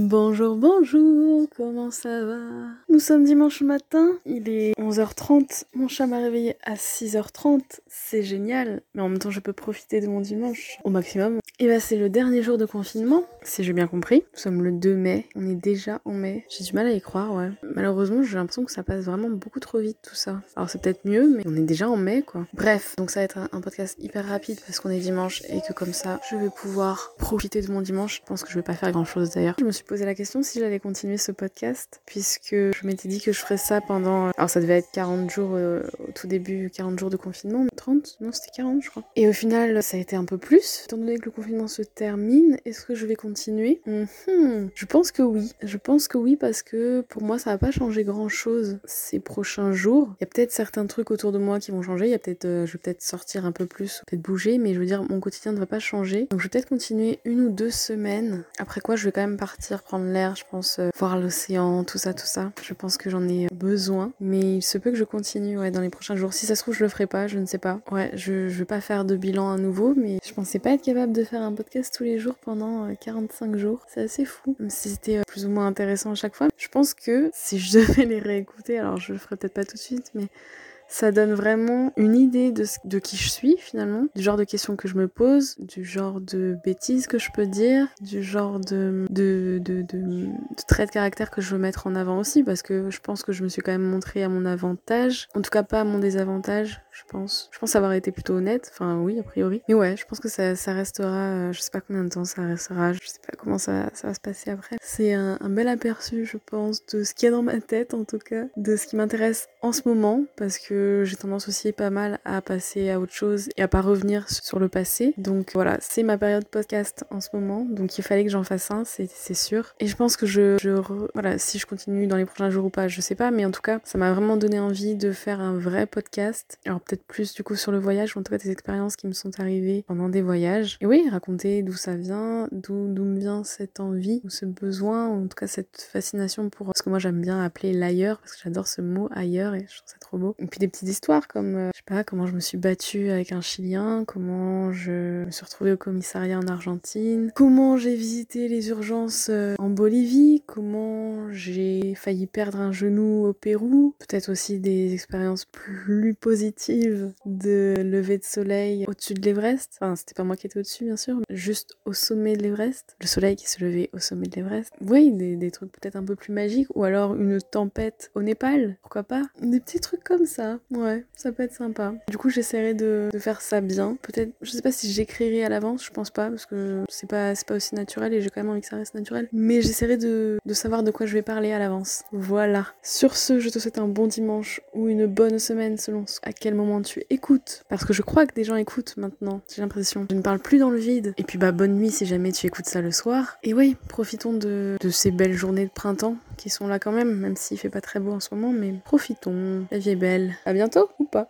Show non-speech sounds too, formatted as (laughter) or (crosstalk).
Bonjour, bonjour, comment ça va? Nous sommes dimanche matin, il est 11h30, mon chat m'a réveillé à 6h30, c'est génial, mais en même temps je peux profiter de mon dimanche au maximum. Et bah c'est le dernier jour de confinement, si j'ai bien compris. Nous sommes le 2 mai, on est déjà en mai. J'ai du mal à y croire, ouais. Malheureusement j'ai l'impression que ça passe vraiment beaucoup trop vite tout ça. Alors c'est peut-être mieux, mais on est déjà en mai quoi. Bref, donc ça va être un podcast hyper rapide parce qu'on est dimanche et que comme ça je vais pouvoir profiter de mon dimanche. Je pense que je vais pas faire grand chose d'ailleurs. Posé la question si j'allais continuer ce podcast, puisque je m'étais dit que je ferais ça pendant. Alors ça devait être 40 jours euh, au tout début, 40 jours de confinement, 30 Non, c'était 40, je crois. Et au final, ça a été un peu plus. Étant donné que le confinement se termine, est-ce que je vais continuer? Mhm. Je pense que oui. Je pense que oui, parce que pour moi, ça va pas changer grand chose ces prochains jours. Il y a peut-être certains trucs autour de moi qui vont changer. Il y a peut-être, euh, je vais peut-être sortir un peu plus, peut-être bouger, mais je veux dire, mon quotidien ne va pas changer. Donc je vais peut-être continuer une ou deux semaines. Après quoi, je vais quand même partir prendre l'air je pense, euh, voir l'océan, tout ça, tout ça. Je pense que j'en ai besoin, mais il se peut que je continue ouais, dans les prochains jours. Si ça se trouve, je le ferai pas, je ne sais pas. Ouais, je, je vais pas faire de bilan à nouveau, mais je pensais pas être capable de faire un podcast tous les jours pendant 45 euh, jours. C'est assez fou. Même si c'était euh, plus ou moins intéressant à chaque fois. Je pense que si je (laughs) devais les réécouter, alors je le ferai peut-être pas tout de suite, mais ça donne vraiment une idée de, qui je suis finalement, du genre de questions que je me pose, du genre de bêtises que je peux dire, du genre de, traits de caractère que je veux mettre en avant aussi, parce que je pense que je me suis quand même montrée à mon avantage, en tout cas pas à mon désavantage, je pense. Je pense avoir été plutôt honnête, enfin oui, a priori. Mais ouais, je pense que ça, ça restera, euh, je sais pas combien de temps ça restera, je sais pas comment ça, ça va se passer après. C'est un, bel aperçu, je pense, de ce qu'il y a dans ma tête en tout cas, de ce qui m'intéresse en ce moment, parce que j'ai tendance aussi pas mal à passer à autre chose et à pas revenir sur le passé. Donc voilà, c'est ma période podcast en ce moment, donc il fallait que j'en fasse un, c'est sûr. Et je pense que je, je voilà, si je continue dans les prochains jours ou pas, je sais pas, mais en tout cas, ça m'a vraiment donné envie de faire un vrai podcast. Alors peut-être plus du coup sur le voyage, ou en tout cas des expériences qui me sont arrivées pendant des voyages. Et oui, raconter d'où ça vient, d'où me vient cette envie ou ce besoin, ou en tout cas cette fascination pour ce que moi j'aime bien appeler l'ailleurs, parce que j'adore ce mot ailleurs et je trouve ça trop beau. Et puis des petites histoires comme, euh, je sais pas, comment je me suis battue avec un Chilien, comment je me suis retrouvée au commissariat en Argentine, comment j'ai visité les urgences euh, en Bolivie, comment j'ai failli perdre un genou au Pérou, peut-être aussi des expériences plus positives de lever de soleil au-dessus de l'Everest. Enfin, c'était pas moi qui étais au-dessus, bien sûr, mais juste au sommet de l'Everest. Le soleil qui se levait au sommet de l'Everest. Oui, des, trucs peut-être un peu plus magiques, ou alors une tempête au Népal, pourquoi pas? Des petits trucs comme ça. Ouais, ça peut être sympa. Du coup, j'essaierai de, faire ça bien. Peut-être, je sais pas si j'écrirai à l'avance, je pense pas, parce que c'est pas, pas aussi naturel et j'ai quand même envie que ça reste naturel. Mais j'essaierai de, de savoir de quoi je vais parler à l'avance. Voilà. Sur ce, je te souhaite un bon dimanche ou une bonne semaine selon à quel moment tu écoutes. Parce que je crois que des gens écoutent maintenant, j'ai l'impression. Je ne parle plus dans le vide. Et puis bah bonne nuit si jamais tu écoutes ça le soir. Et oui, profitons de, de ces belles journées de printemps qui sont là quand même, même s'il fait pas très beau en ce moment, mais profitons. La vie est belle. À bientôt ou pas